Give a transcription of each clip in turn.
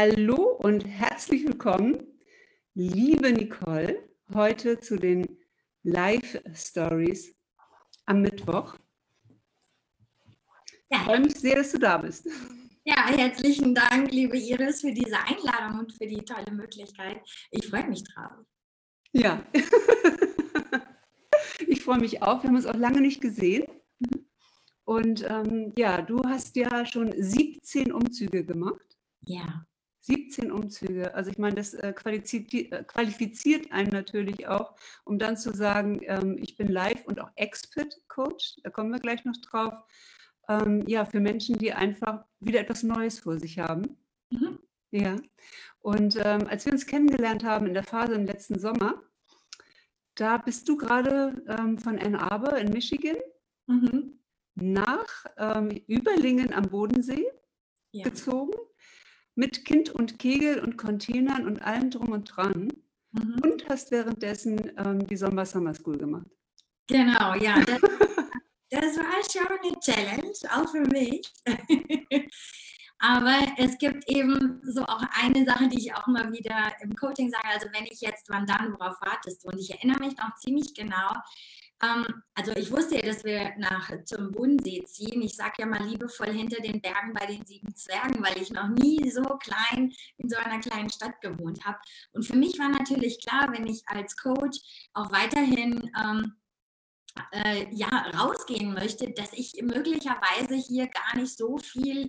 Hallo und herzlich willkommen, liebe Nicole, heute zu den Live Stories am Mittwoch. Ja. Ich freue mich sehr, dass du da bist. Ja, herzlichen Dank, liebe Iris, für diese Einladung und für die tolle Möglichkeit. Ich freue mich drauf. Ja, ich freue mich auch. Wir haben uns auch lange nicht gesehen. Und ähm, ja, du hast ja schon 17 Umzüge gemacht. Ja. 17 Umzüge. Also ich meine, das äh, äh, qualifiziert einen natürlich auch, um dann zu sagen, ähm, ich bin Live- und auch Expert-Coach, da kommen wir gleich noch drauf. Ähm, ja, für Menschen, die einfach wieder etwas Neues vor sich haben. Mhm. Ja. Und ähm, als wir uns kennengelernt haben in der Phase im letzten Sommer, da bist du gerade von Ann Arbor in Michigan mhm. nach Überlingen am Bodensee ja. gezogen mit Kind und Kegel und Containern und allem drum und dran mhm. und hast währenddessen ähm, die Sommer Summer School gemacht. Genau, ja. Das, das war schon eine Challenge, auch für mich. Aber es gibt eben so auch eine Sache, die ich auch immer wieder im Coaching sage. Also wenn ich jetzt, wann dann, worauf wartest du? Und ich erinnere mich noch ziemlich genau, ähm, also ich wusste ja, dass wir nach zum Bodensee ziehen. Ich sage ja mal liebevoll hinter den Bergen bei den sieben Zwergen, weil ich noch nie so klein in so einer kleinen Stadt gewohnt habe. Und für mich war natürlich klar, wenn ich als Coach auch weiterhin ähm, äh, ja, rausgehen möchte, dass ich möglicherweise hier gar nicht so viel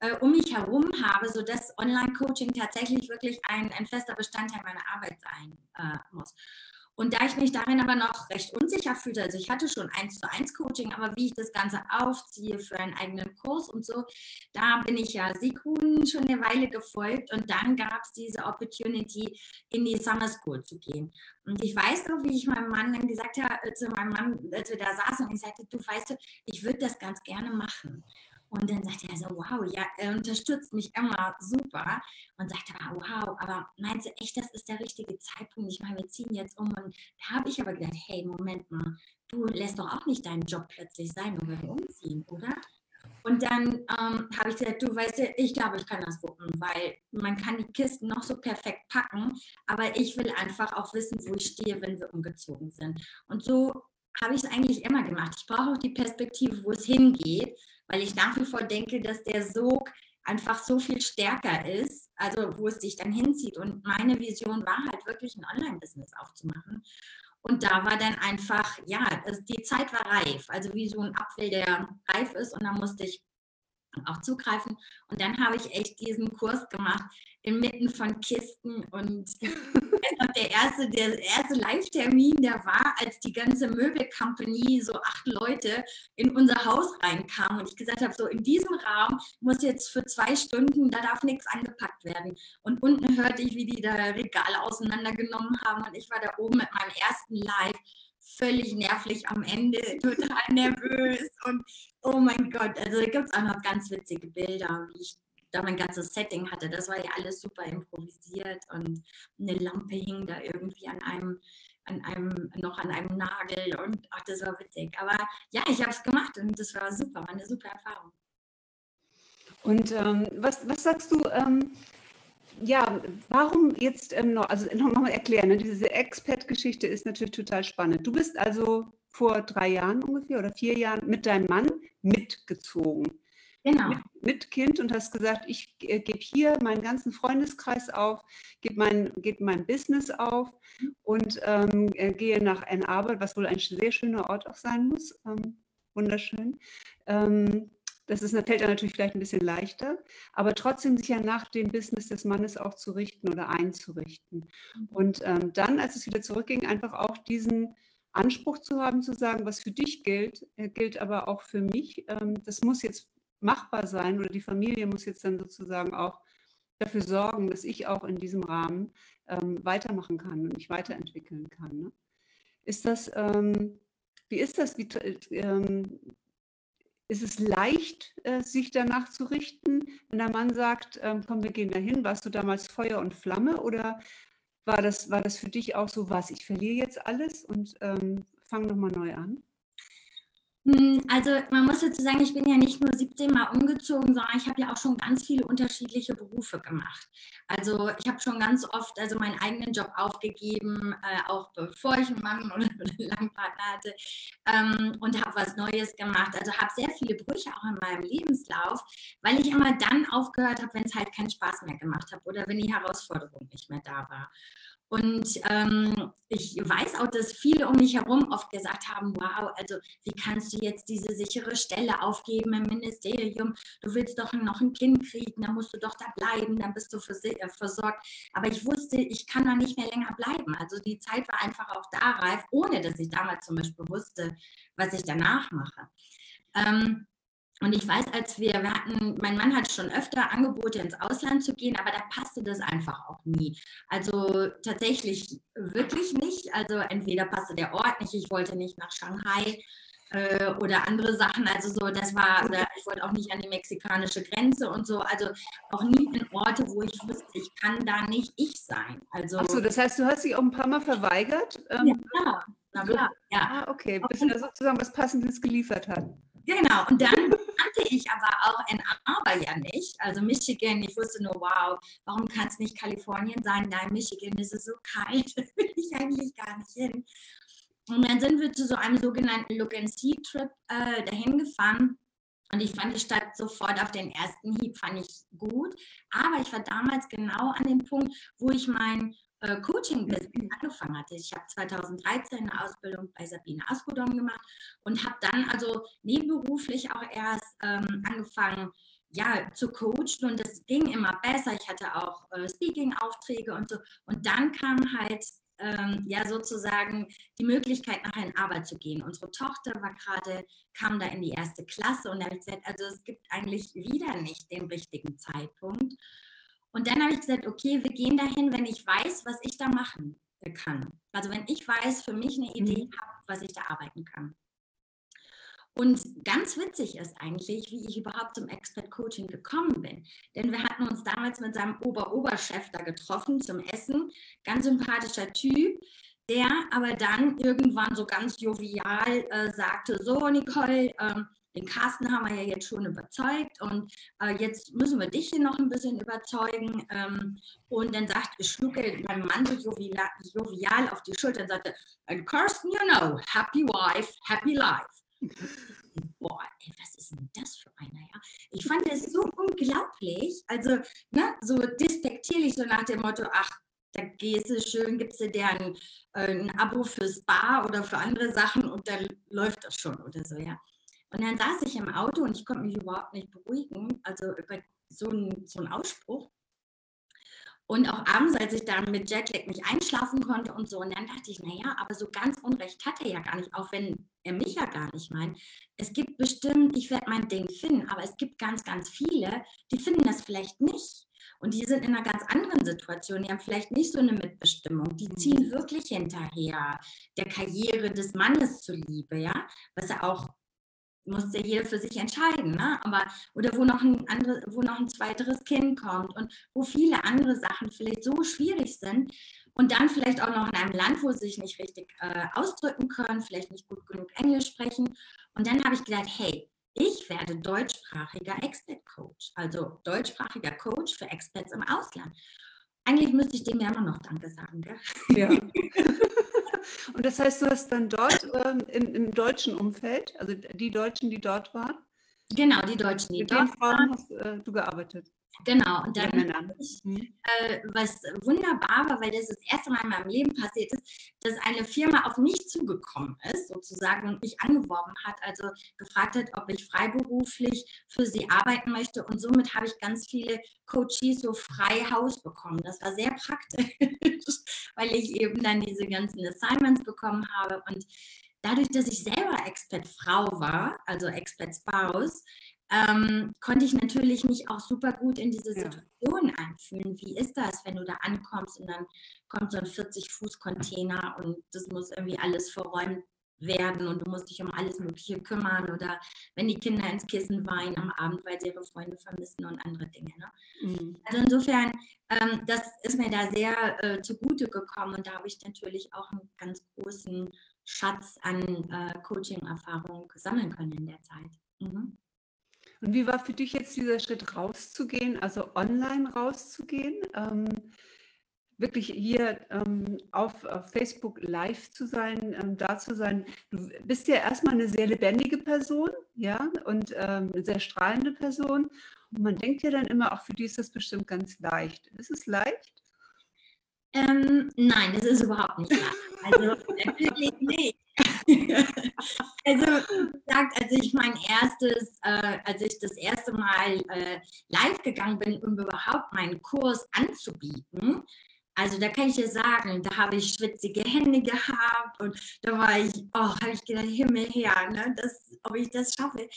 äh, um mich herum habe, sodass Online-Coaching tatsächlich wirklich ein, ein fester Bestandteil meiner Arbeit sein äh, muss. Und da ich mich darin aber noch recht unsicher fühlte, also ich hatte schon eins zu eins Coaching, aber wie ich das Ganze aufziehe für einen eigenen Kurs und so, da bin ich ja Sigrun schon eine Weile gefolgt und dann gab es diese Opportunity, in die Summer School zu gehen. Und ich weiß noch, wie ich meinem Mann dann gesagt habe, zu meinem Mann, als wir da saßen und ich sagte, du weißt du, ich würde das ganz gerne machen. Und dann sagte er so, wow, ja, er unterstützt mich immer super. Und sagte, wow, aber meinst du echt, das ist der richtige Zeitpunkt? Ich meine, wir ziehen jetzt um. Und da habe ich aber gedacht, hey, Moment mal, du lässt doch auch nicht deinen Job plötzlich sein, nur weil wir umziehen, oder? Und dann ähm, habe ich gesagt, du weißt ja, ich glaube, ich kann das wuppen, weil man kann die Kisten noch so perfekt packen, aber ich will einfach auch wissen, wo ich stehe, wenn wir umgezogen sind. Und so habe ich es eigentlich immer gemacht. Ich brauche auch die Perspektive, wo es hingeht weil ich nach wie vor denke, dass der Sog einfach so viel stärker ist, also wo es sich dann hinzieht. Und meine Vision war halt wirklich ein Online-Business aufzumachen. Und da war dann einfach, ja, die Zeit war reif, also wie so ein Apfel, der reif ist. Und da musste ich auch zugreifen. Und dann habe ich echt diesen Kurs gemacht inmitten von Kisten und der erste, der erste Live-Termin, der war, als die ganze Möbelcompany, so acht Leute, in unser Haus reinkamen und ich gesagt habe, so in diesem Raum muss jetzt für zwei Stunden, da darf nichts angepackt werden. Und unten hörte ich, wie die da Regale auseinandergenommen haben und ich war da oben mit meinem ersten Live völlig nervlich am Ende, total nervös und oh mein Gott, also da gibt es auch noch ganz witzige Bilder, wie ich da mein ganzes Setting hatte. Das war ja alles super improvisiert und eine Lampe hing da irgendwie an einem, an einem, noch an einem Nagel und ach, das war witzig. Aber ja, ich habe es gemacht und das war super, war eine super Erfahrung. Und ähm, was, was sagst du, ähm, ja, warum jetzt ähm, noch, also nochmal erklären, ne? diese Expert-Geschichte ist natürlich total spannend. Du bist also vor drei Jahren ungefähr oder vier Jahren mit deinem Mann mitgezogen. Genau. Mit, mit, Kind und hast gesagt, ich äh, gebe hier meinen ganzen Freundeskreis auf, gebe mein, geb mein Business auf und ähm, äh, gehe nach Ann Arbor, was wohl ein sehr schöner Ort auch sein muss. Ähm, wunderschön. Ähm, das ist, fällt dann natürlich vielleicht ein bisschen leichter, aber trotzdem sich ja nach dem Business des Mannes auch zu richten oder einzurichten. Mhm. Und ähm, dann, als es wieder zurückging, einfach auch diesen Anspruch zu haben, zu sagen, was für dich gilt, äh, gilt aber auch für mich. Ähm, das muss jetzt machbar sein oder die Familie muss jetzt dann sozusagen auch dafür sorgen, dass ich auch in diesem Rahmen ähm, weitermachen kann und mich weiterentwickeln kann. Ne? Ist das, ähm, wie ist das? Wie, ähm, ist es leicht, äh, sich danach zu richten, wenn der Mann sagt, ähm, komm, wir gehen dahin? Warst du damals Feuer und Flamme oder war das, war das für dich auch so was, ich verliere jetzt alles und ähm, fange nochmal neu an? Hm, also man muss dazu sagen, ich bin ja nicht nur 17 Mal umgezogen, sondern ich habe ja auch schon ganz viele unterschiedliche Berufe gemacht. Also ich habe schon ganz oft also meinen eigenen Job aufgegeben, äh, auch bevor ich einen Mann oder einen Langpartner hatte ähm, und habe was Neues gemacht. Also habe sehr viele Brüche auch in meinem Lebenslauf, weil ich immer dann aufgehört habe, wenn es halt keinen Spaß mehr gemacht hat oder wenn die Herausforderung nicht mehr da war. Und ähm, ich weiß auch, dass viele um mich herum oft gesagt haben, wow, also wie kannst du jetzt diese sichere Stelle aufgeben im Ministerium? Du willst doch noch ein Kind kriegen, dann musst du doch da bleiben, dann bist du äh, versorgt. Aber ich wusste, ich kann da nicht mehr länger bleiben. Also die Zeit war einfach auch da reif, ohne dass ich damals zum Beispiel wusste, was ich danach mache. Ähm, und ich weiß, als wir, wir hatten, mein Mann hat schon öfter Angebote ins Ausland zu gehen, aber da passte das einfach auch nie. Also tatsächlich wirklich nicht. Also entweder passte der Ort nicht, ich wollte nicht nach Shanghai äh, oder andere Sachen. Also so, das war, oder ich wollte auch nicht an die mexikanische Grenze und so. Also auch nie in Orte, wo ich wusste, ich kann da nicht ich sein. Also, Ach so, das heißt, du hast dich auch ein paar Mal verweigert? Ähm, ja, klar. Na klar, ja. Ah, okay, bis er sozusagen was Passendes geliefert hat. Genau, und dann kannte ich aber auch Ann Arbor ja nicht. Also Michigan, ich wusste nur, wow, warum kann es nicht Kalifornien sein? Nein, Michigan ist es so kalt, da will ich eigentlich gar nicht hin. Und dann sind wir zu so einem sogenannten Look-and-See-Trip äh, dahin gefahren. Und ich fand die Stadt sofort auf den ersten Hieb, fand ich gut. Aber ich war damals genau an dem Punkt, wo ich mein äh, Coaching-Business angefangen hatte. Ich habe 2013 eine Ausbildung bei Sabine Askodom gemacht und habe dann also nebenberuflich auch erst ähm, angefangen, ja, zu coachen und es ging immer besser. Ich hatte auch äh, Speaking-Aufträge und so. Und dann kam halt ähm, ja sozusagen die Möglichkeit, nachher in Arbeit zu gehen. Unsere Tochter war gerade, kam da in die erste Klasse und da habe ich gesagt, also es gibt eigentlich wieder nicht den richtigen Zeitpunkt. Und dann habe ich gesagt, okay, wir gehen dahin, wenn ich weiß, was ich da machen kann. Also wenn ich weiß, für mich eine Idee mhm. habe, was ich da arbeiten kann. Und ganz witzig ist eigentlich, wie ich überhaupt zum Expert Coaching gekommen bin. Denn wir hatten uns damals mit seinem Ober-Oberchef da getroffen zum Essen. Ganz sympathischer Typ, der aber dann irgendwann so ganz jovial äh, sagte: So, Nicole, ähm, den Carsten haben wir ja jetzt schon überzeugt und äh, jetzt müssen wir dich hier noch ein bisschen überzeugen. Ähm, und dann sagt, schlug er meinem Mann so jovial, auf die Schulter und sagte, Carsten, you know, happy wife, happy life. Boah, ey, was ist denn das für einer, ja? Ich fand es so unglaublich, also ne, so despektierlich, so nach dem Motto, ach, da gehst du schön, gibst du dir ein, äh, ein Abo fürs Bar oder für andere Sachen und dann läuft das schon oder so, ja. Und dann saß ich im Auto und ich konnte mich überhaupt nicht beruhigen, also über so einen so Ausspruch. Und auch abends, als ich dann mit Jetlag nicht einschlafen konnte und so, und dann dachte ich, naja, aber so ganz Unrecht hat er ja gar nicht, auch wenn er mich ja gar nicht meint. Es gibt bestimmt, ich werde mein Ding finden, aber es gibt ganz, ganz viele, die finden das vielleicht nicht. Und die sind in einer ganz anderen Situation, die haben vielleicht nicht so eine Mitbestimmung. Die ziehen mhm. wirklich hinterher der Karriere des Mannes zuliebe, ja, was ja auch muss ja jeder für sich entscheiden, ne? Aber oder wo noch ein andere, wo noch ein zweiteres Kind kommt und wo viele andere Sachen vielleicht so schwierig sind und dann vielleicht auch noch in einem Land, wo sie sich nicht richtig äh, ausdrücken können, vielleicht nicht gut genug Englisch sprechen. Und dann habe ich gedacht, hey, ich werde deutschsprachiger Expert Coach, also deutschsprachiger Coach für Experts im Ausland. Eigentlich müsste ich dem ja immer noch Danke sagen, gell? Ja. Und das heißt, du hast dann dort ähm, im, im, deutschen Umfeld, also die Deutschen, die dort waren? Genau, die Deutschen, die Mit dort den Frauen waren. hast äh, du gearbeitet. Genau, und dann, ich, mhm. äh, was wunderbar war, weil das das erste Mal in meinem Leben passiert ist, dass eine Firma auf mich zugekommen ist, sozusagen, und mich angeworben hat, also gefragt hat, ob ich freiberuflich für sie arbeiten möchte. Und somit habe ich ganz viele Coaches so frei Haus bekommen. Das war sehr praktisch, weil ich eben dann diese ganzen Assignments bekommen habe. Und dadurch, dass ich selber Expert-Frau war, also Expert-Spouse, ähm, konnte ich natürlich mich auch super gut in diese Situation ja. einfühlen. Wie ist das, wenn du da ankommst und dann kommt so ein 40-Fuß-Container und das muss irgendwie alles verräumt werden und du musst dich um alles Mögliche kümmern oder wenn die Kinder ins Kissen weinen am Abend, weil sie ihre Freunde vermissen und andere Dinge. Ne? Mhm. Also insofern, ähm, das ist mir da sehr äh, zugute gekommen und da habe ich natürlich auch einen ganz großen Schatz an äh, Coaching-Erfahrung sammeln können in der Zeit. Mhm. Und wie war für dich jetzt dieser Schritt rauszugehen, also online rauszugehen? Ähm, wirklich hier ähm, auf, auf, Facebook live zu sein, ähm, da zu sein. Du bist ja erstmal eine sehr lebendige Person, ja, und ähm, eine sehr strahlende Person. Und man denkt ja dann immer, auch für die ist das bestimmt ganz leicht. Ist es leicht? Ähm, nein, das ist überhaupt nicht leicht. Also natürlich nicht. also gesagt, als ich mein erstes, äh, als ich das erste Mal äh, live gegangen bin, um überhaupt meinen Kurs anzubieten, also da kann ich dir sagen, da habe ich schwitzige Hände gehabt und da war ich, oh, habe ich gedacht, Himmel her, ne, das, ob ich das schaffe.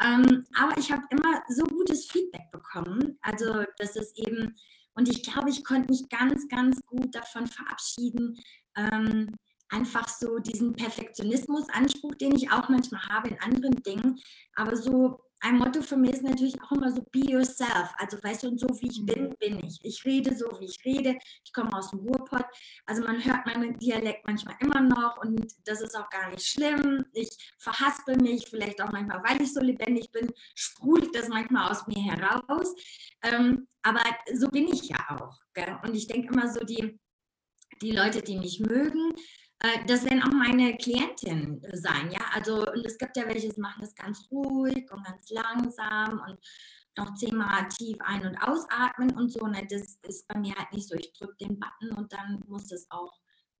Ähm, aber ich habe immer so gutes Feedback bekommen, also das ist eben, und ich glaube, ich konnte mich ganz, ganz gut davon verabschieden, ähm, einfach so diesen Perfektionismus-Anspruch, den ich auch manchmal habe in anderen Dingen, aber so ein Motto für mich ist natürlich auch immer so be yourself. Also weißt du, und so wie ich bin, bin ich. Ich rede so, wie ich rede. Ich komme aus dem Ruhrpott. Also man hört meinen Dialekt manchmal immer noch und das ist auch gar nicht schlimm. Ich verhaspel mich, vielleicht auch manchmal, weil ich so lebendig bin, sprudelt das manchmal aus mir heraus. Ähm, aber so bin ich ja auch. Gell? Und ich denke immer so, die, die Leute, die mich mögen, das werden auch meine Klientinnen sein, ja. Also, und es gibt ja welche, die machen das ganz ruhig und ganz langsam und noch zehnmal tief ein- und ausatmen und so. Ne? Das ist bei mir halt nicht so. Ich drücke den Button und dann muss es auch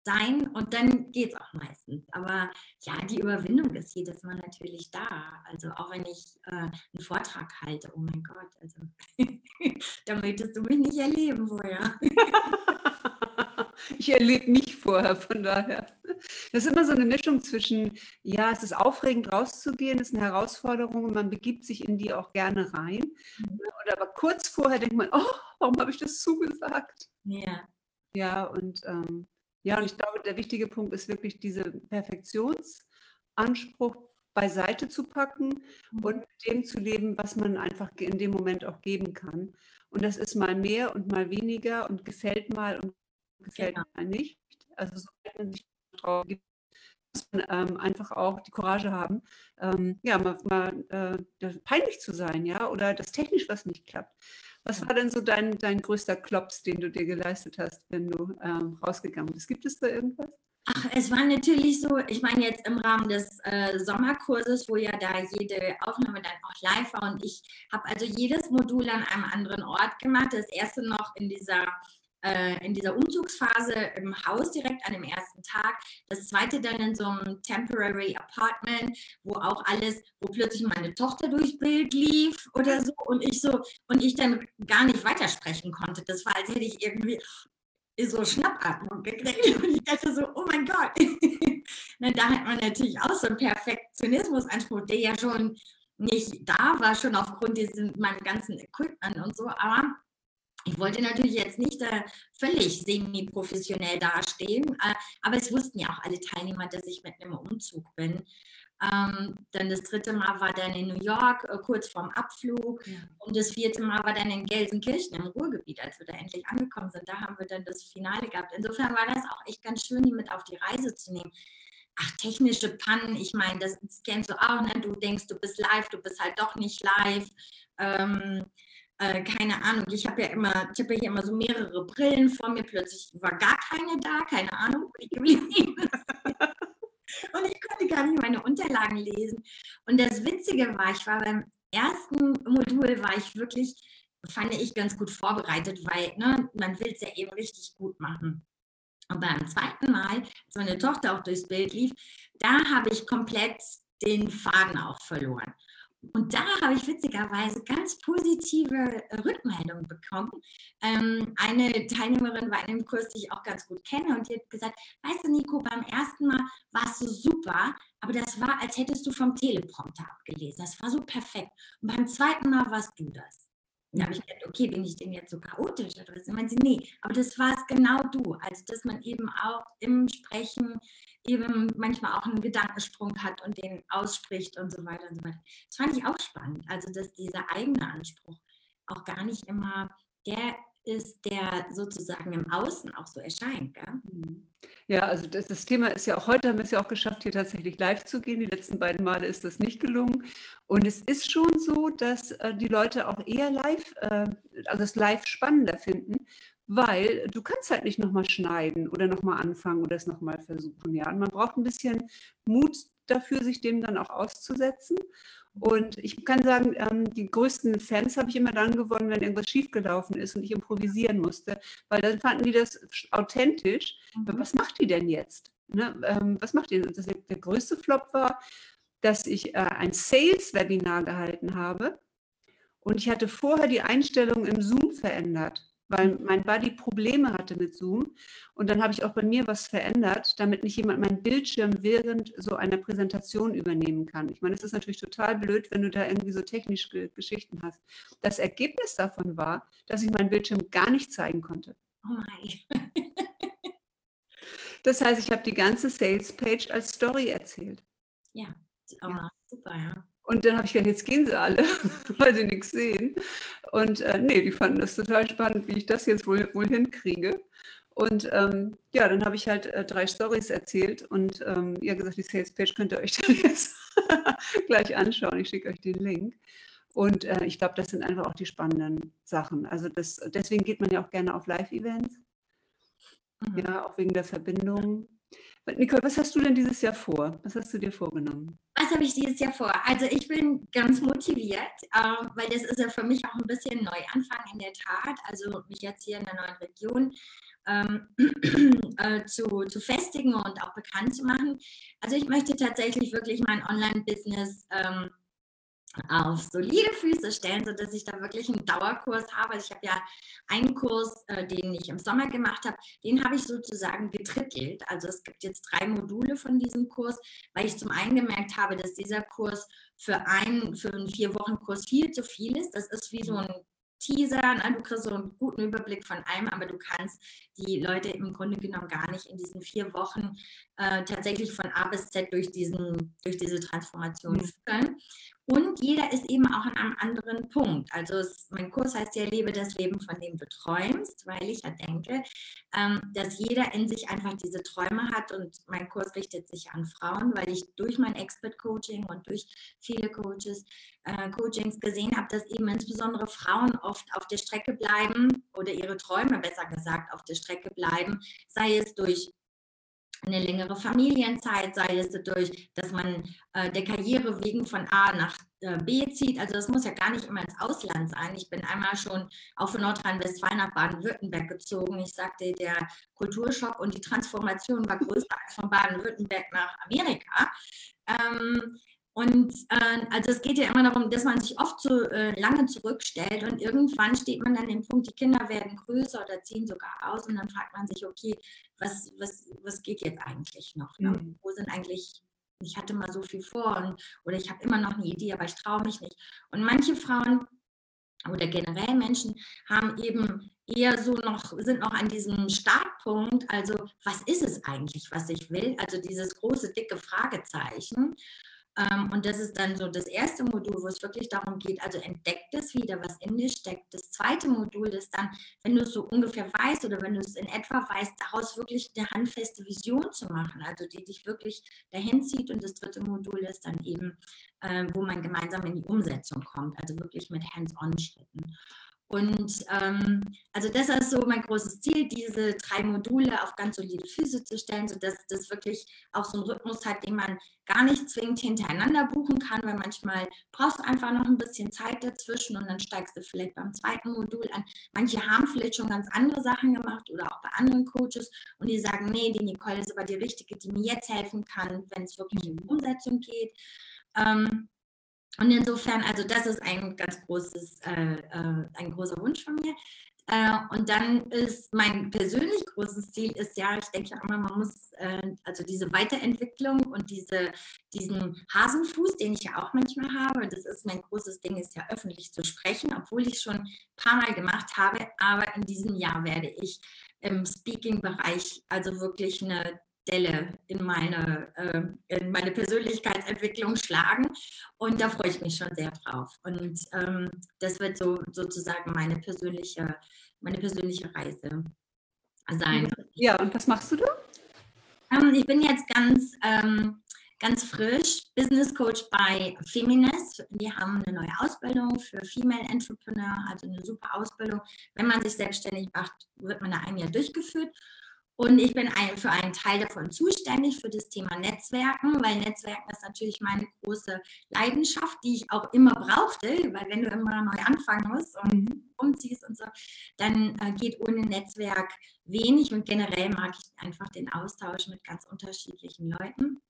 sein und dann geht es auch meistens. Aber ja, die Überwindung ist jedes Mal natürlich da. Also auch wenn ich äh, einen Vortrag halte, oh mein Gott, also da möchtest du mich nicht erleben vorher. ich erlebe mich vorher, von daher. Das ist immer so eine Mischung zwischen, ja, es ist aufregend rauszugehen, es ist eine Herausforderung und man begibt sich in die auch gerne rein. Mhm. Und aber kurz vorher denkt man, oh, warum habe ich das zugesagt? Ja. Ja, und ähm, ja, und ich glaube, der wichtige Punkt ist wirklich diese Perfektionsanspruch beiseite zu packen mhm. und mit dem zu leben, was man einfach in dem Moment auch geben kann. Und das ist mal mehr und mal weniger und gefällt mal und gefällt genau. mir nicht. Also sobald man sich drauf gibt, muss man ähm, einfach auch die Courage haben, ähm, ja, mal, mal äh, peinlich zu sein, ja, oder dass technisch was nicht klappt. Was war denn so dein, dein größter Klops, den du dir geleistet hast, wenn du ähm, rausgegangen bist? Gibt es da irgendwas? Ach, es war natürlich so, ich meine jetzt im Rahmen des äh, Sommerkurses, wo ja da jede Aufnahme dann auch live war und ich habe also jedes Modul an einem anderen Ort gemacht. Das erste noch in dieser äh, in dieser Umzugsphase im Haus direkt an dem ersten Tag. Das zweite dann in so einem Temporary Apartment, wo auch alles, wo plötzlich meine Tochter durchs Bild lief oder so und ich so und ich dann gar nicht weitersprechen konnte. Das war, als hätte ich irgendwie so Schnappatmung gekriegt und ich dachte so, oh mein Gott. Da hat man natürlich auch so einen Perfektionismusanspruch, der ja schon nicht da war, schon aufgrund dieses meinem ganzen Equipment und so, aber ich wollte natürlich jetzt nicht äh, völlig semi-professionell dastehen, äh, aber es wussten ja auch alle Teilnehmer, dass ich mit einem Umzug bin. Ähm, dann das dritte Mal war dann in New York, äh, kurz vorm Abflug. Ja. Und das vierte Mal war dann in Gelsenkirchen im Ruhrgebiet, als wir da endlich angekommen sind. Da haben wir dann das Finale gehabt. Insofern war das auch echt ganz schön, die mit auf die Reise zu nehmen. Ach, technische Pannen, ich meine, das, das, kennst du auch, ne? Du denkst, du bist live, du bist halt doch nicht live. Ähm, äh, keine Ahnung, ich habe ja immer, ich habe ja hier immer so mehrere Brillen vor mir, plötzlich war gar keine da, keine Ahnung, wo die geblieben ist. Und ich konnte gar nicht meine Unterlagen lesen. Und das Witzige war, ich war beim ersten Modul, war ich wirklich, fand ich ganz gut vorbereitet, weil ne, man will es ja eben richtig gut machen. Und beim zweiten Mal, als meine Tochter auch durchs Bild lief, da habe ich komplett den Faden auch verloren. Und da habe ich witzigerweise ganz positive Rückmeldungen bekommen. Ähm, eine Teilnehmerin war in einem Kurs, die ich auch ganz gut kenne, und die hat gesagt: Weißt du, Nico, beim ersten Mal warst du super, aber das war, als hättest du vom Teleprompter abgelesen. Das war so perfekt. Und beim zweiten Mal warst du das. Da habe ich gedacht, okay, bin ich denn jetzt so chaotisch? Oder was? Und sie, nee, aber das war es genau du. Also, dass man eben auch im Sprechen eben manchmal auch einen Gedankensprung hat und den ausspricht und so weiter und so weiter. Das fand ich auch spannend. Also, dass dieser eigene Anspruch auch gar nicht immer der ist, der sozusagen im Außen auch so erscheint. Gell? Mhm. Ja, also das, das, Thema ist ja auch heute, haben wir es ja auch geschafft, hier tatsächlich live zu gehen. Die letzten beiden Male ist das nicht gelungen. Und es ist schon so, dass äh, die Leute auch eher live, äh, also das Live spannender finden, weil du kannst halt nicht nochmal schneiden oder nochmal anfangen oder es nochmal versuchen. Ja? Und man braucht ein bisschen Mut dafür, sich dem dann auch auszusetzen. Und ich kann sagen, ähm, die größten Fans habe ich immer dann gewonnen, wenn irgendwas schiefgelaufen ist und ich improvisieren musste, weil dann fanden die das authentisch. Mhm. Was macht die denn jetzt? Ne? Ähm, was macht die? Das, der größte Flop war, dass ich äh, ein Sales-Webinar gehalten habe und ich hatte vorher die Einstellung im Zoom verändert weil mein Buddy Probleme hatte mit Zoom. Und dann habe ich auch bei mir was verändert, damit nicht jemand meinen Bildschirm während so einer Präsentation übernehmen kann. Ich meine, es ist natürlich total blöd, wenn du da irgendwie so technisch Geschichten hast. Das Ergebnis davon war, dass ich meinen Bildschirm gar nicht zeigen konnte. Oh mein. das heißt, ich habe die ganze Sales Page als Story erzählt. Ja, ja. super, ja. Und dann habe ich gedacht, jetzt gehen sie alle, weil sie nichts sehen. Und äh, nee, die fanden das total spannend, wie ich das jetzt wohl, wohl hinkriege. Und ähm, ja, dann habe ich halt äh, drei Stories erzählt und ähm, ihr gesagt, die Sales Page könnt ihr euch dann jetzt gleich anschauen. Ich schicke euch den Link. Und äh, ich glaube, das sind einfach auch die spannenden Sachen. Also das, deswegen geht man ja auch gerne auf Live-Events. Mhm. Ja, auch wegen der Verbindung. Nicole, was hast du denn dieses Jahr vor? Was hast du dir vorgenommen? Was habe ich dieses Jahr vor? Also ich bin ganz motiviert, äh, weil das ist ja für mich auch ein bisschen Neuanfang in der Tat. Also mich jetzt hier in der neuen Region ähm, äh, zu, zu festigen und auch bekannt zu machen. Also ich möchte tatsächlich wirklich mein Online-Business ähm, auf solide Füße stellen, sodass ich da wirklich einen Dauerkurs habe. Also ich habe ja einen Kurs, äh, den ich im Sommer gemacht habe, den habe ich sozusagen getrittelt. Also es gibt jetzt drei Module von diesem Kurs, weil ich zum einen gemerkt habe, dass dieser Kurs für einen, für einen vier Wochen Kurs viel zu viel ist. Das ist wie so ein Teaser, ne? du kriegst so einen guten Überblick von allem, aber du kannst die Leute im Grunde genommen gar nicht in diesen vier Wochen äh, tatsächlich von A bis Z durch, diesen, durch diese Transformation mhm. führen. Und jeder ist eben auch an einem anderen Punkt. Also es, mein Kurs heißt ja, lebe das Leben, von dem du träumst, weil ich ja denke, ähm, dass jeder in sich einfach diese Träume hat. Und mein Kurs richtet sich an Frauen, weil ich durch mein Expert-Coaching und durch viele Coaches, äh, Coachings gesehen habe, dass eben insbesondere Frauen oft auf der Strecke bleiben oder ihre Träume besser gesagt auf der Strecke bleiben, sei es durch eine längere Familienzeit, sei es dadurch, dass man äh, der Karriere wegen von A nach äh, B zieht. Also das muss ja gar nicht immer ins Ausland sein. Ich bin einmal schon auch von Nordrhein-Westfalen nach Baden-Württemberg gezogen. Ich sagte, der Kulturschock und die Transformation war größer als von Baden-Württemberg nach Amerika. Ähm, und äh, also es geht ja immer darum, dass man sich oft so äh, lange zurückstellt und irgendwann steht man an dem Punkt, die Kinder werden größer oder ziehen sogar aus und dann fragt man sich, okay, was, was, was geht jetzt eigentlich noch? Ne? Mhm. Wo sind eigentlich, ich hatte mal so viel vor und, oder ich habe immer noch eine Idee, aber ich traue mich nicht. Und manche Frauen oder generell Menschen haben eben eher so noch, sind noch an diesem Startpunkt, also was ist es eigentlich, was ich will? Also dieses große, dicke Fragezeichen. Ähm, und das ist dann so das erste Modul, wo es wirklich darum geht, also entdeckt es wieder, was in dir steckt. Das zweite Modul ist dann, wenn du es so ungefähr weißt oder wenn du es in etwa weißt, daraus wirklich eine handfeste Vision zu machen, also die dich wirklich dahin zieht. Und das dritte Modul ist dann eben, äh, wo man gemeinsam in die Umsetzung kommt, also wirklich mit Hands-on-Schritten. Und ähm, also das ist so mein großes Ziel, diese drei Module auf ganz solide Füße zu stellen, sodass das wirklich auch so einen Rhythmus hat, den man gar nicht zwingend hintereinander buchen kann, weil manchmal brauchst du einfach noch ein bisschen Zeit dazwischen und dann steigst du vielleicht beim zweiten Modul an. Manche haben vielleicht schon ganz andere Sachen gemacht oder auch bei anderen Coaches und die sagen, nee, die Nicole ist aber die Richtige, die mir jetzt helfen kann, wenn es wirklich die Umsetzung geht. Ähm, und insofern, also das ist ein ganz großes, äh, äh, ein großer Wunsch von mir. Äh, und dann ist mein persönlich großes Ziel ist ja, ich denke ja immer, man muss äh, also diese Weiterentwicklung und diese, diesen Hasenfuß, den ich ja auch manchmal habe, das ist mein großes Ding, ist ja öffentlich zu sprechen, obwohl ich schon ein paar Mal gemacht habe. Aber in diesem Jahr werde ich im Speaking-Bereich also wirklich eine Stelle in meine, äh, in meine Persönlichkeitsentwicklung schlagen. Und da freue ich mich schon sehr drauf. Und ähm, das wird so sozusagen meine persönliche meine persönliche Reise sein. Ja, und was machst du da? Ähm, ich bin jetzt ganz, ähm, ganz frisch Business Coach bei Feminist. Die haben eine neue Ausbildung für Female Entrepreneur, also eine super Ausbildung. Wenn man sich selbstständig macht, wird man da ein Jahr durchgeführt. Und ich bin ein, für einen Teil davon zuständig, für das Thema Netzwerken, weil Netzwerken ist natürlich meine große Leidenschaft, die ich auch immer brauchte, weil wenn du immer neu anfangen musst und mhm. umziehst und so, dann äh, geht ohne Netzwerk wenig und generell mag ich einfach den Austausch mit ganz unterschiedlichen Leuten.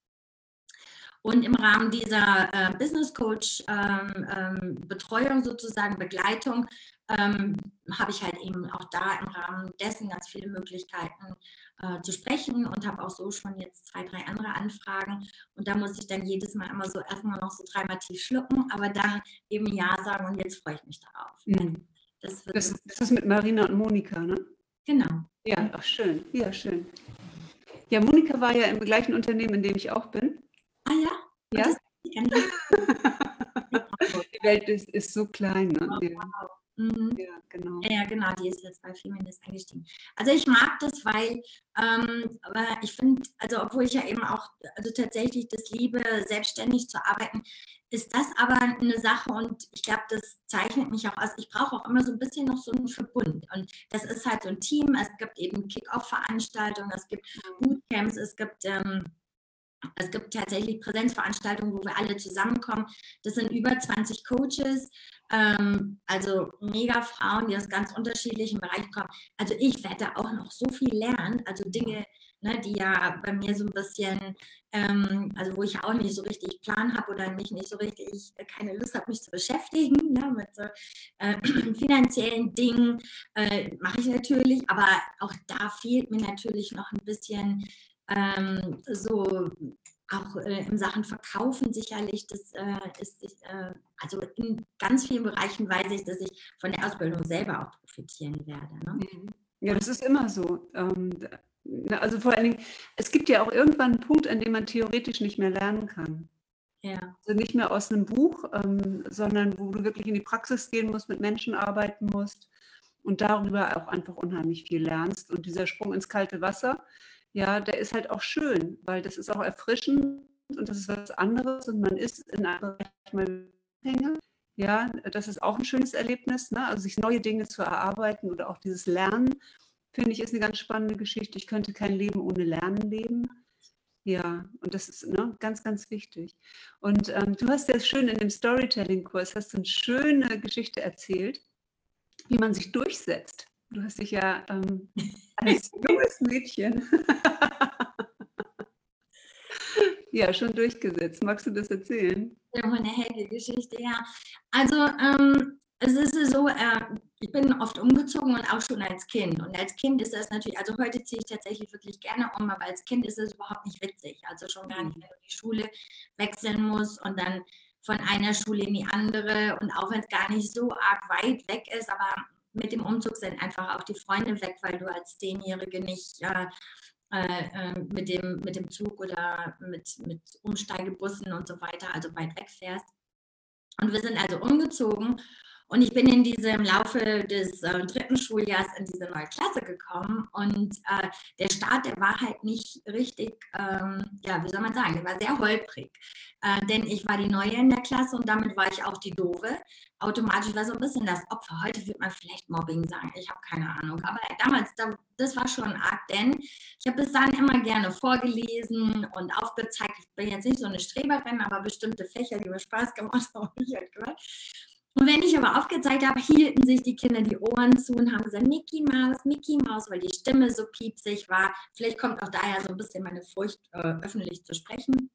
Und im Rahmen dieser äh, Business Coach ähm, ähm, Betreuung sozusagen, Begleitung, ähm, habe ich halt eben auch da im Rahmen dessen ganz viele Möglichkeiten äh, zu sprechen und habe auch so schon jetzt zwei, drei andere Anfragen. Und da muss ich dann jedes Mal immer so erstmal noch so dreimal tief schlucken, aber dann eben Ja sagen und jetzt freue ich mich darauf. Mhm. Das, das, das, ist mit Marina und Monika, ne? Genau. Ja, ach schön. Ja, schön. Ja, Monika war ja im gleichen Unternehmen, in dem ich auch bin. Ah ja? Ja. Die Welt ist, ist so klein. Ne? Wow. Ja. Mhm. Ja, genau. Ja, genau, die ist jetzt bei Feminist eingestiegen. Also ich mag das, weil ähm, ich finde, also obwohl ich ja eben auch also tatsächlich das liebe, selbstständig zu arbeiten, ist das aber eine Sache und ich glaube, das zeichnet mich auch aus. Ich brauche auch immer so ein bisschen noch so einen Verbund und das ist halt so ein Team. Es gibt eben Kick-Off-Veranstaltungen, es gibt mhm. Bootcamps, es gibt ähm, es gibt tatsächlich Präsenzveranstaltungen, wo wir alle zusammenkommen. Das sind über 20 Coaches, ähm, also mega Frauen, die aus ganz unterschiedlichen Bereichen kommen. Also ich werde auch noch so viel lernen, also Dinge, ne, die ja bei mir so ein bisschen, ähm, also wo ich auch nicht so richtig Plan habe oder mich nicht so richtig, äh, keine Lust habe, mich zu beschäftigen ne, mit so äh, finanziellen Dingen, äh, mache ich natürlich, aber auch da fehlt mir natürlich noch ein bisschen ähm, so auch äh, in Sachen Verkaufen sicherlich, das äh, ist, äh, also in ganz vielen Bereichen weiß ich, dass ich von der Ausbildung selber auch profitieren werde. Ne? Mhm. Ja, das ist immer so. Ähm, also vor allen Dingen, es gibt ja auch irgendwann einen Punkt, an dem man theoretisch nicht mehr lernen kann. Ja. Also nicht mehr aus einem Buch, ähm, sondern wo du wirklich in die Praxis gehen musst, mit Menschen arbeiten musst und darüber auch einfach unheimlich viel lernst. Und dieser Sprung ins kalte Wasser, ja, der ist halt auch schön, weil das ist auch erfrischend und das ist was anderes und man ist in einem Bereich mal Hänge. Ja, das ist auch ein schönes Erlebnis, ne? also sich neue Dinge zu erarbeiten oder auch dieses Lernen, finde ich, ist eine ganz spannende Geschichte. Ich könnte kein Leben ohne Lernen leben. Ja, und das ist ne, ganz, ganz wichtig. Und ähm, du hast ja schön in dem Storytelling-Kurs, hast du eine schöne Geschichte erzählt, wie man sich durchsetzt. Du hast dich ja ähm, als junges Mädchen ja schon durchgesetzt. Magst du das erzählen? Ja, eine Helge-Geschichte, ja. Also ähm, es ist so, äh, ich bin oft umgezogen und auch schon als Kind. Und als Kind ist das natürlich, also heute ziehe ich tatsächlich wirklich gerne um, aber als Kind ist es überhaupt nicht witzig. Also schon gar nicht, wenn du die Schule wechseln musst und dann von einer Schule in die andere und auch wenn es gar nicht so arg weit weg ist, aber mit dem Umzug sind einfach auch die Freunde weg, weil du als Zehnjährige nicht äh, äh, mit, dem, mit dem Zug oder mit, mit Umsteigebussen und so weiter, also weit weg fährst. Und wir sind also umgezogen und ich bin in diesem Laufe des äh, dritten Schuljahres in diese neue Klasse gekommen und äh, der Start, der war halt nicht richtig, ähm, ja, wie soll man sagen, der war sehr holprig. Äh, denn ich war die Neue in der Klasse und damit war ich auch die Doofe. Automatisch war so ein bisschen das Opfer. Heute wird man vielleicht Mobbing sagen, ich habe keine Ahnung. Aber damals, das war schon arg, denn ich habe bis dahin immer gerne vorgelesen und aufgezeigt. Ich bin jetzt nicht so eine Streberin, aber bestimmte Fächer, die mir Spaß gemacht haben, habe ich halt gehört. Und wenn ich aber aufgezeigt habe, hielten sich die Kinder die Ohren zu und haben gesagt, Mickey Maus, Mickey Maus, weil die Stimme so piepsig war. Vielleicht kommt auch daher so ein bisschen meine Furcht, äh, öffentlich zu sprechen.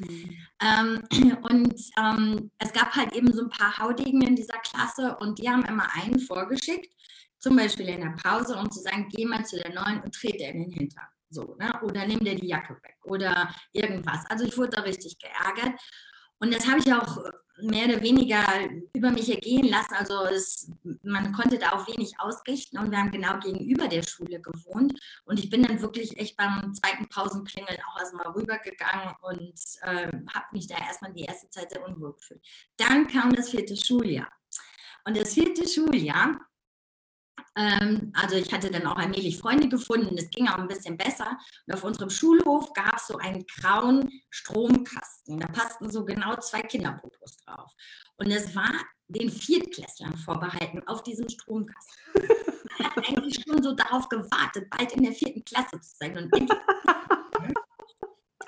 Mhm. Ähm, und ähm, es gab halt eben so ein paar Haudegen in dieser Klasse und die haben immer einen vorgeschickt, zum Beispiel in der Pause, um zu sagen, geh mal zu der neuen und trete in den Hintern. So, ne? Oder nimm dir die Jacke weg oder irgendwas. Also ich wurde da richtig geärgert. Und das habe ich auch mehr oder weniger über mich ergehen lassen. Also es, man konnte da auch wenig ausrichten und wir haben genau gegenüber der Schule gewohnt. Und ich bin dann wirklich echt beim zweiten Pausenklingeln auch erstmal rübergegangen und äh, habe mich da erstmal die erste Zeit sehr unwohl gefühlt. Dann kam das vierte Schuljahr. Und das vierte Schuljahr also ich hatte dann auch allmählich Freunde gefunden, es ging auch ein bisschen besser. Und auf unserem Schulhof gab es so einen grauen Stromkasten. Da passten so genau zwei Kinderpopos drauf. Und es war den Viertklässlern vorbehalten auf diesem Stromkasten. Man hat eigentlich schon so darauf gewartet, bald in der vierten Klasse zu sein. Und,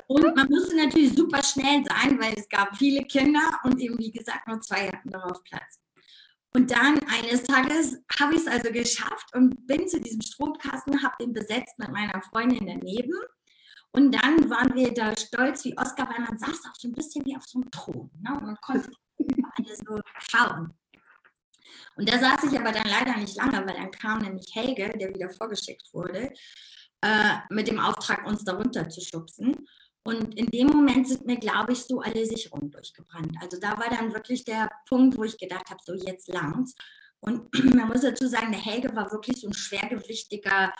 und man musste natürlich super schnell sein, weil es gab viele Kinder und eben, wie gesagt, nur zwei hatten darauf Platz. Und dann eines Tages habe ich es also geschafft und bin zu diesem Stromkasten, habe den besetzt mit meiner Freundin daneben. Und dann waren wir da stolz wie Oscar, weil man saß auch so ein bisschen wie auf so einem Thron. Ne? Und man konnte alles so schauen. Und da saß ich aber dann leider nicht lange, weil dann kam nämlich Helge, der wieder vorgeschickt wurde, äh, mit dem Auftrag, uns darunter zu schubsen. Und in dem Moment sind mir, glaube ich, so alle Sicherungen durchgebrannt. Also da war dann wirklich der Punkt, wo ich gedacht habe, so jetzt langt's. Und man muss dazu sagen, der Helge war wirklich so ein schwergewichtiger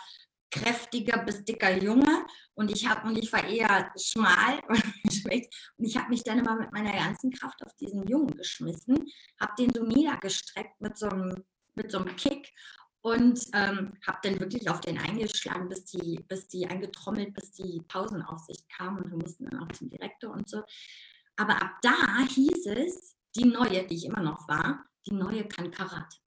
kräftiger bis dicker Junge und ich habe und ich war eher schmal und ich habe mich dann immer mit meiner ganzen Kraft auf diesen Jungen geschmissen, habe den so niedergestreckt mit so einem mit so einem Kick und ähm, habe dann wirklich auf den eingeschlagen, bis die bis die eingetrommelt, bis die Pausenaufsicht kam und wir mussten dann auch zum Direktor und so. Aber ab da hieß es, die neue, die ich immer noch war, die neue kann Karate.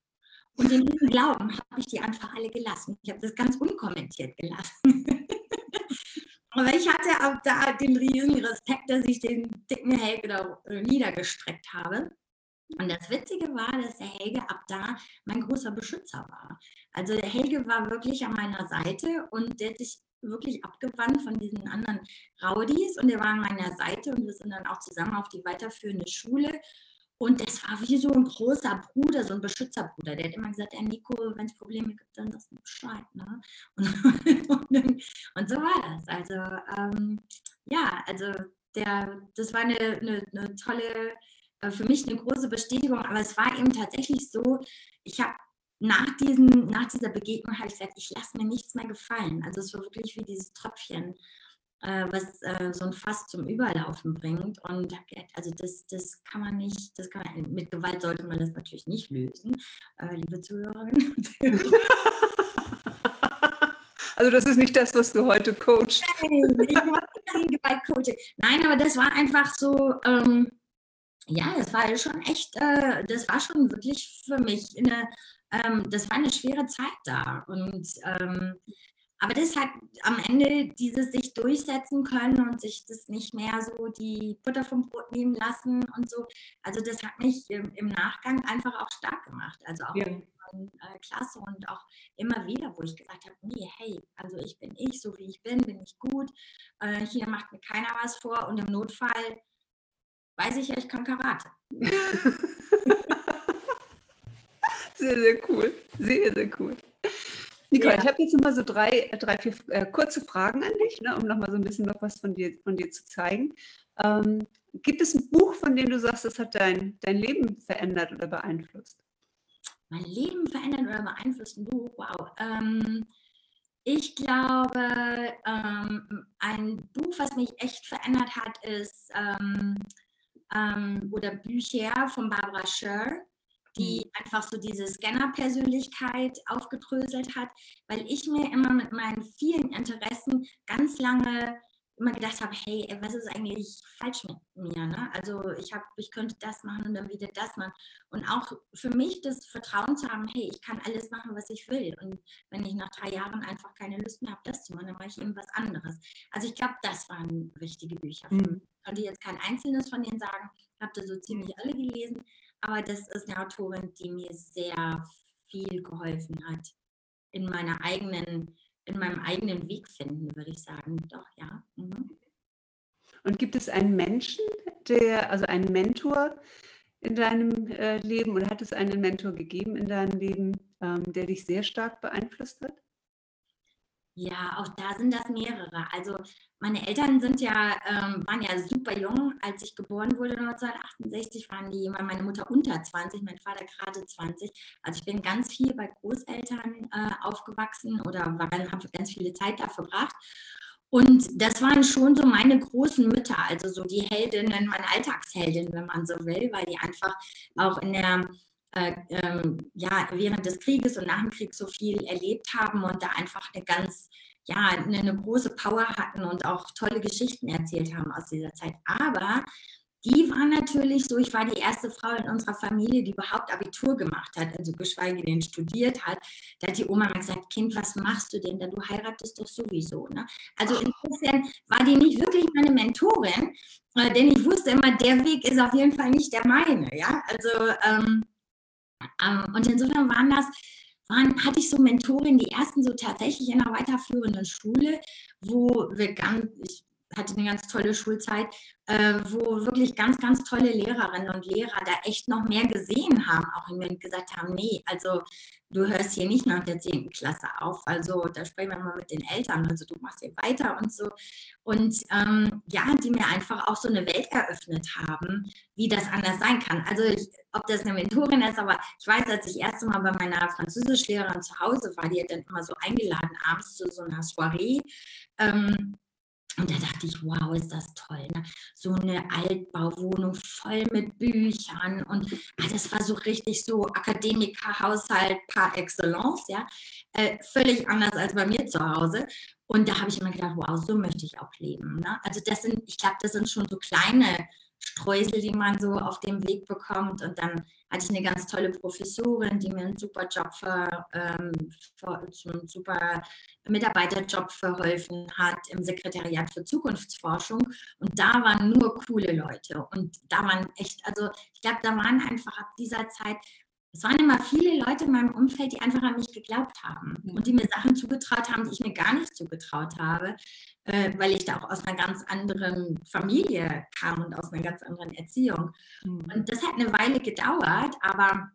Und in diesem Glauben habe ich die einfach alle gelassen. Ich habe das ganz unkommentiert gelassen. Aber ich hatte auch da den riesen Respekt, dass ich den dicken Helge da niedergestreckt habe. Und das Witzige war, dass der Helge ab da mein großer Beschützer war. Also der Helge war wirklich an meiner Seite und der hat sich wirklich abgewandt von diesen anderen Raudis und der war an meiner Seite und wir sind dann auch zusammen auf die weiterführende Schule und das war wie so ein großer Bruder, so ein Beschützerbruder. Der hat immer gesagt, ja, Nico, wenn es Probleme gibt, dann sagst du Bescheid. Ne? Und, und, und, so war das. Also ähm, ja, also der, das war eine, eine, eine tolle, für mich eine große Bestätigung. Aber es war eben tatsächlich so, ich habe nach, nach dieser Begegnung habe ich gesagt, ich lasse mir nichts mehr gefallen. Also es war wirklich wie dieses Tröpfchen äh, was äh, so ein Fass zum Überlaufen bringt. Und also das, das kann man nicht, das kann man, mit Gewalt sollte man das natürlich nicht lösen, äh, liebe Zuhörerinnen. Also das ist nicht das, was du heute coachst. Nein, ich kein Gewaltcoaching. Nein, aber das war einfach so, ähm, ja, das war schon echt, äh, das war schon wirklich für mich eine, ähm, das war eine schwere Zeit da. Und ähm, aber das hat am Ende dieses sich durchsetzen können und sich das nicht mehr so die Butter vom Brot nehmen lassen und so. Also das hat mich im, im Nachgang einfach auch stark gemacht. Also auch ja. in äh, Klasse und auch immer wieder, wo ich gesagt habe, nee, hey, also ich bin ich, so wie ich bin, bin ich gut. Äh, hier macht mir keiner was vor und im Notfall weiß ich ja, ich kann Karate. sehr, sehr cool. Sehr, sehr cool. Nicole, ja. ich habe jetzt nochmal so drei, drei vier äh, kurze Fragen an dich, ne, um nochmal so ein bisschen noch was von dir, von dir zu zeigen. Ähm, gibt es ein Buch, von dem du sagst, das hat dein, dein Leben verändert oder beeinflusst? Mein Leben verändert oder beeinflusst ein Buch? Wow. Ähm, ich glaube, ähm, ein Buch, was mich echt verändert hat, ist ähm, oder Bücher von Barbara Scher die mhm. einfach so diese Scanner-Persönlichkeit aufgedröselt hat, weil ich mir immer mit meinen vielen Interessen ganz lange immer gedacht habe, hey, was ist eigentlich falsch mit mir? Ne? Also ich habe, ich könnte das machen und dann wieder das machen. Und auch für mich das Vertrauen zu haben, hey, ich kann alles machen, was ich will. Und wenn ich nach drei Jahren einfach keine Lust mehr habe, das zu machen, dann mache ich eben was anderes. Also ich glaube, das waren wichtige Bücher. Mhm. Ich konnte jetzt kein einzelnes von denen sagen, habe da so ziemlich alle gelesen, aber das ist eine Autorin, die mir sehr viel geholfen hat in meiner eigenen, in meinem eigenen Weg finden, würde ich sagen. Doch, ja. Mhm. Und gibt es einen Menschen, der, also einen Mentor in deinem äh, Leben oder hat es einen Mentor gegeben in deinem Leben, ähm, der dich sehr stark beeinflusst hat? Ja, auch da sind das mehrere. Also meine Eltern sind ja, ähm, waren ja super jung, als ich geboren wurde 1968, waren die, war meine Mutter unter 20, mein Vater gerade 20. Also ich bin ganz viel bei Großeltern äh, aufgewachsen oder habe ganz viele Zeit da verbracht. Und das waren schon so meine großen Mütter, also so die Heldinnen, meine Alltagsheldinnen, wenn man so will, weil die einfach auch in der äh, ähm, ja, während des Krieges und nach dem Krieg so viel erlebt haben und da einfach eine ganz, ja, eine, eine große Power hatten und auch tolle Geschichten erzählt haben aus dieser Zeit. Aber die war natürlich so, ich war die erste Frau in unserer Familie, die überhaupt Abitur gemacht hat, also geschweige denn studiert hat. Da hat die Oma mal gesagt, Kind, was machst du denn da? Du heiratest doch sowieso. Ne? Also insofern war die nicht wirklich meine Mentorin, äh, denn ich wusste immer, der Weg ist auf jeden Fall nicht der meine. Ja? Also, ähm, und insofern waren das, waren, hatte ich so Mentoren, die ersten so tatsächlich in einer weiterführenden Schule, wo wir ganz, ich hatte eine ganz tolle Schulzeit, äh, wo wirklich ganz, ganz tolle Lehrerinnen und Lehrer da echt noch mehr gesehen haben, auch im Moment gesagt haben, nee, also du hörst hier nicht nach der 10. Klasse auf, also da sprechen wir mal mit den Eltern, also du machst hier weiter und so. Und ähm, ja, die mir einfach auch so eine Welt eröffnet haben, wie das anders sein kann. Also ich, ob das eine Mentorin ist, aber ich weiß, als ich erst mal bei meiner Französischlehrerin zu Hause war, die hat dann immer so eingeladen abends zu so einer Soiree. Ähm, und da dachte ich, wow, ist das toll. Ne? So eine Altbauwohnung voll mit Büchern. Und ah, das war so richtig so Akademikerhaushalt par excellence. Ja? Äh, völlig anders als bei mir zu Hause. Und da habe ich immer gedacht, wow, so möchte ich auch leben. Ne? Also das sind, ich glaube, das sind schon so kleine Streusel, die man so auf dem Weg bekommt. Und dann hatte ich eine ganz tolle Professorin, die mir einen super Job für, ähm, für einen super Mitarbeiterjob verholfen hat im Sekretariat für Zukunftsforschung. Und da waren nur coole Leute. Und da waren echt, also ich glaube, da waren einfach ab dieser Zeit es waren immer viele Leute in meinem Umfeld, die einfach an mich geglaubt haben und die mir Sachen zugetraut haben, die ich mir gar nicht zugetraut habe, äh, weil ich da auch aus einer ganz anderen Familie kam und aus einer ganz anderen Erziehung. Mhm. Und das hat eine Weile gedauert, aber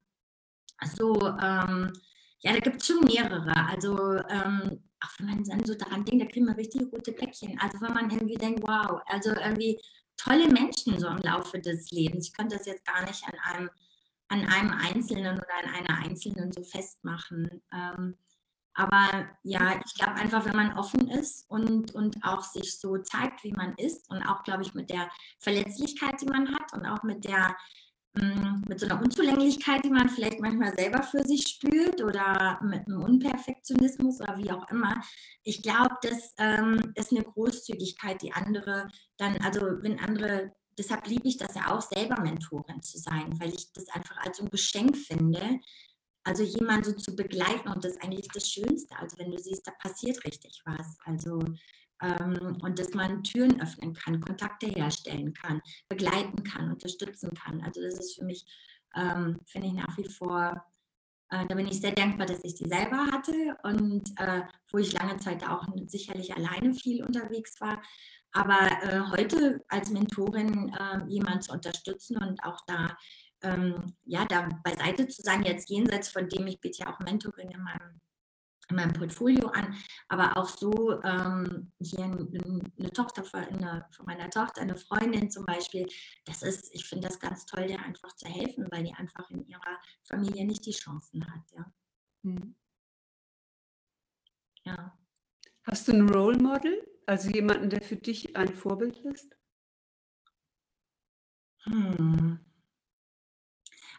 so, ähm, ja, da gibt es schon mehrere. Also, ähm, auch wenn man dann so daran denkt, da kriegen wir richtig rote Päckchen. Also, wenn man irgendwie denkt, wow, also irgendwie tolle Menschen so im Laufe des Lebens. Ich könnte das jetzt gar nicht an einem an einem Einzelnen oder an einer Einzelnen so festmachen. Ähm, aber ja, ich glaube einfach, wenn man offen ist und, und auch sich so zeigt, wie man ist und auch, glaube ich, mit der Verletzlichkeit, die man hat und auch mit der mm, mit so einer Unzulänglichkeit, die man vielleicht manchmal selber für sich spürt oder mit einem Unperfektionismus oder wie auch immer. Ich glaube, das ähm, ist eine Großzügigkeit, die andere dann, also wenn andere deshalb liebe ich das ja auch, selber Mentorin zu sein, weil ich das einfach als ein Geschenk finde. Also jemanden so zu begleiten und das ist eigentlich das Schönste. Also wenn du siehst, da passiert richtig was. Also ähm, und dass man Türen öffnen kann, Kontakte herstellen kann, begleiten kann, unterstützen kann. Also das ist für mich, ähm, finde ich nach wie vor, äh, da bin ich sehr dankbar, dass ich die selber hatte und äh, wo ich lange Zeit auch sicherlich alleine viel unterwegs war. Aber äh, heute als Mentorin äh, jemanden zu unterstützen und auch da, ähm, ja, da beiseite zu sein, jetzt jenseits von dem, ich biete ja auch Mentoring in meinem, in meinem Portfolio an, aber auch so ähm, hier eine Tochter von, eine, von meiner Tochter, eine Freundin zum Beispiel, das ist, ich finde das ganz toll, der einfach zu helfen, weil die einfach in ihrer Familie nicht die Chancen hat, ja. Hm. Ja. Hast du ein Role Model? Also jemanden, der für dich ein Vorbild ist? Hm.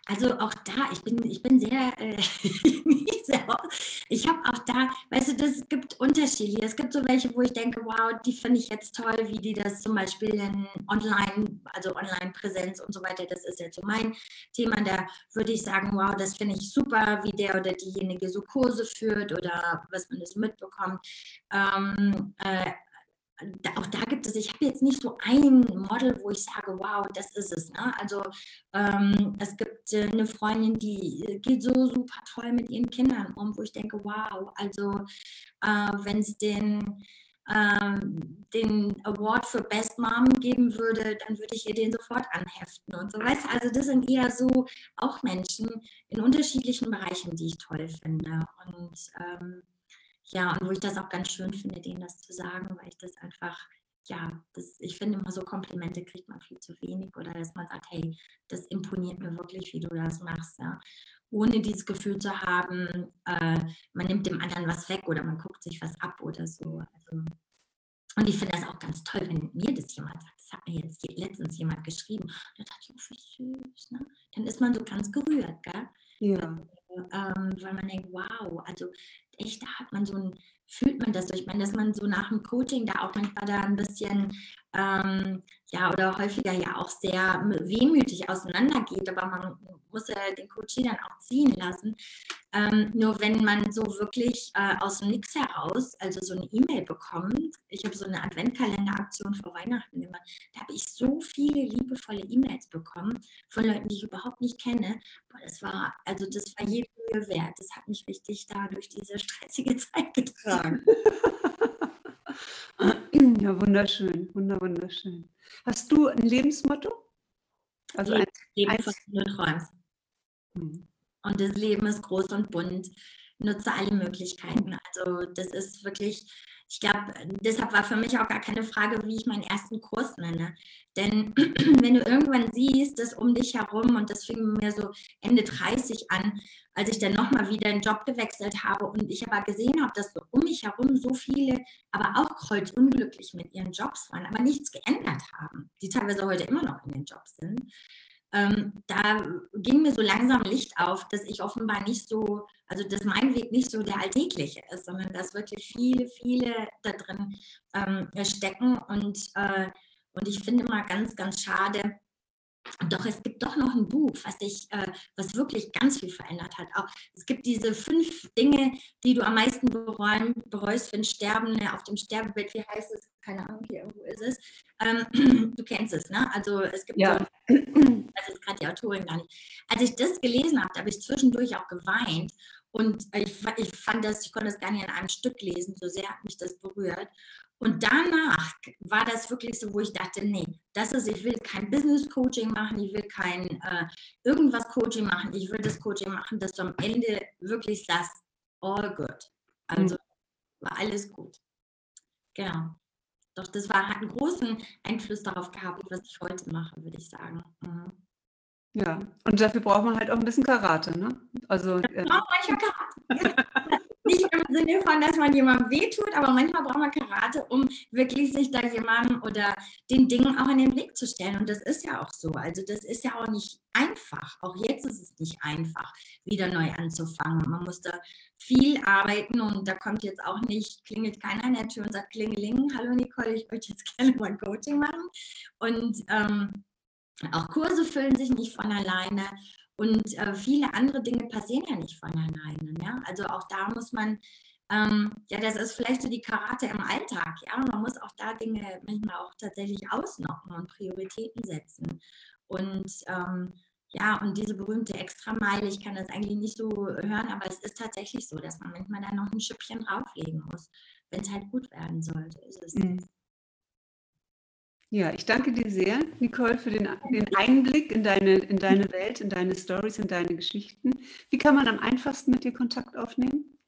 Also auch da, ich bin, ich bin sehr, äh, ich habe auch da, weißt du, das gibt Unterschiede. Es gibt so welche, wo ich denke, wow, die finde ich jetzt toll, wie die das zum Beispiel in Online, also Online-Präsenz und so weiter, das ist jetzt so mein Thema. Da würde ich sagen, wow, das finde ich super, wie der oder diejenige so Kurse führt oder was man das mitbekommt. Ähm, äh, auch da gibt es, ich habe jetzt nicht so ein Model, wo ich sage, wow, das ist es. Ne? Also ähm, es gibt äh, eine Freundin, die äh, geht so super toll mit ihren Kindern um, wo ich denke, wow, also äh, wenn es den, äh, den Award für Best Mom geben würde, dann würde ich ihr den sofort anheften und so. Weißt also das sind eher so auch Menschen in unterschiedlichen Bereichen, die ich toll finde. Und ähm, ja, und wo ich das auch ganz schön finde, denen das zu sagen, weil ich das einfach, ja, das, ich finde immer so Komplimente kriegt man viel zu wenig oder dass man sagt, hey, das imponiert mir wirklich, wie du das machst, ja. Ohne dieses Gefühl zu haben, äh, man nimmt dem anderen was weg oder man guckt sich was ab oder so. Also, und ich finde das auch ganz toll, wenn mir das jemand sagt. Das hat mir jetzt letztens jemand geschrieben. Und da dachte ich, oh, wie süß. Ne? Dann ist man so ganz gerührt. Gell? Ja. Ähm, weil man denkt, wow, also echt, da hat man so ein, fühlt man das so. Ich meine, dass man so nach dem Coaching da auch manchmal da ein bisschen ähm, ja, oder häufiger ja auch sehr wehmütig auseinandergeht, aber man muss ja den Coach dann auch ziehen lassen. Ähm, nur wenn man so wirklich äh, aus dem Nix heraus, also so eine E-Mail bekommt, ich habe so eine Adventkalender-Aktion vor Weihnachten gemacht, da habe ich so viele liebevolle E-Mails bekommen von Leuten, die ich überhaupt nicht kenne. Boah, das war, also das war jede Mühe wert. Das hat mich richtig da durch diese stressige Zeit getragen. Ja, wunderschön, wunder, wunderschön. Hast du ein Lebensmotto? Also ein, Leben, was du träumst. Hm. Und das Leben ist groß und bunt. Nutze alle Möglichkeiten. Also das ist wirklich ich glaube, deshalb war für mich auch gar keine Frage, wie ich meinen ersten Kurs nenne. Denn wenn du irgendwann siehst, dass um dich herum, und das fing mir so Ende 30 an, als ich dann nochmal wieder einen Job gewechselt habe und ich aber gesehen habe, dass so um mich herum so viele, aber auch kreuzunglücklich mit ihren Jobs waren, aber nichts geändert haben, die teilweise heute immer noch in den Jobs sind, ähm, da ging mir so langsam Licht auf, dass ich offenbar nicht so, also dass mein Weg nicht so der alltägliche ist, sondern dass wirklich viele, viele da drin ähm, stecken. Und, äh, und ich finde mal ganz, ganz schade, doch es gibt doch noch ein Buch, was dich, äh, was wirklich ganz viel verändert hat. Auch es gibt diese fünf Dinge, die du am meisten bereuen, bereust, wenn Sterben auf dem Sterbebett, wie heißt es? Keine Ahnung, hier irgendwo ist es. Ähm, du kennst es, ne? Also es gibt ja. so, also ist gerade die Autorin gar nicht. Als ich das gelesen habe, da habe ich zwischendurch auch geweint. Und ich, ich fand das, ich konnte das gar nicht in einem Stück lesen, so sehr hat mich das berührt. Und danach war das wirklich so, wo ich dachte, nee, das ist, ich will kein Business Coaching machen, ich will kein äh, irgendwas Coaching machen, ich will das Coaching machen, dass du am Ende wirklich sagst, all good. Also mhm. war alles gut. Genau. Doch das war, hat einen großen Einfluss darauf gehabt, was ich heute mache, würde ich sagen. Mhm. Ja, und dafür braucht man halt auch ein bisschen Karate, ne? Also, äh, manchmal Karate. Nicht im Sinne von, dass man jemandem wehtut, aber manchmal braucht man Karate, um wirklich sich da jemandem oder den Dingen auch in den Blick zu stellen. Und das ist ja auch so. Also das ist ja auch nicht einfach. Auch jetzt ist es nicht einfach, wieder neu anzufangen. Man muss da viel arbeiten und da kommt jetzt auch nicht, klingelt keiner an der Tür und sagt, klingeling, hallo Nicole, ich möchte jetzt gerne mal ein Coaching machen. Und ähm, auch Kurse füllen sich nicht von alleine. Und äh, viele andere Dinge passieren ja nicht von alleine. Ja? Also auch da muss man, ähm, ja, das ist vielleicht so die Karate im Alltag. Ja, man muss auch da Dinge manchmal auch tatsächlich ausnocken und Prioritäten setzen. Und ähm, ja, und diese berühmte Extrameile, ich kann das eigentlich nicht so hören, aber es ist tatsächlich so, dass man manchmal da noch ein Schüppchen drauflegen muss, wenn es halt gut werden sollte. Ist es mhm. Ja, ich danke dir sehr, Nicole, für den, den Einblick in deine, in deine Welt, in deine Stories, in deine Geschichten. Wie kann man am einfachsten mit dir Kontakt aufnehmen?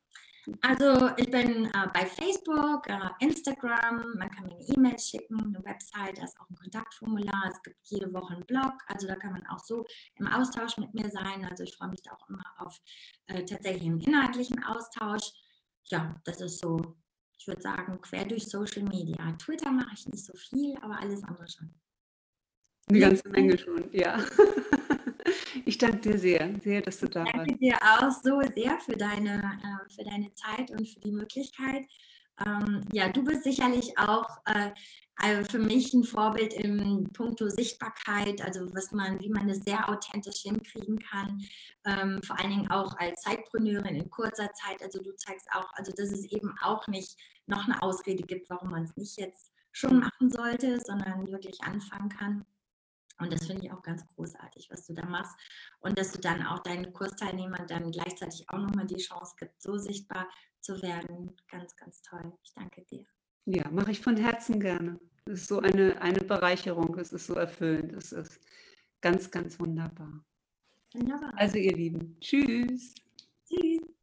Also ich bin äh, bei Facebook, äh, Instagram, man kann mir eine E-Mail schicken, eine Website, da ist auch ein Kontaktformular, es gibt jede Woche einen Blog, also da kann man auch so im Austausch mit mir sein. Also ich freue mich da auch immer auf äh, tatsächlich einen inhaltlichen Austausch. Ja, das ist so ich würde sagen, quer durch Social Media. Twitter mache ich nicht so viel, aber alles andere schon. Eine ganze Menge schon, ja. Ich danke dir sehr, sehr, dass du da warst. Ich danke dir auch so sehr für deine, äh, für deine Zeit und für die Möglichkeit. Ähm, ja, du bist sicherlich auch äh, also für mich ein Vorbild im Punkto Sichtbarkeit, also was man, wie man das sehr authentisch hinkriegen kann, ähm, vor allen Dingen auch als Zeitpreneurin in kurzer Zeit. Also du zeigst auch, also dass es eben auch nicht noch eine Ausrede gibt, warum man es nicht jetzt schon machen sollte, sondern wirklich anfangen kann. Und das finde ich auch ganz großartig, was du da machst. Und dass du dann auch deinen Kursteilnehmern dann gleichzeitig auch nochmal die Chance gibt, so sichtbar zu werden. Ganz, ganz toll. Ich danke dir. Ja, mache ich von Herzen gerne. Es ist so eine, eine Bereicherung, es ist so erfüllend, es ist ganz, ganz wunderbar. Wunderbar. Also ihr Lieben, tschüss. Tschüss.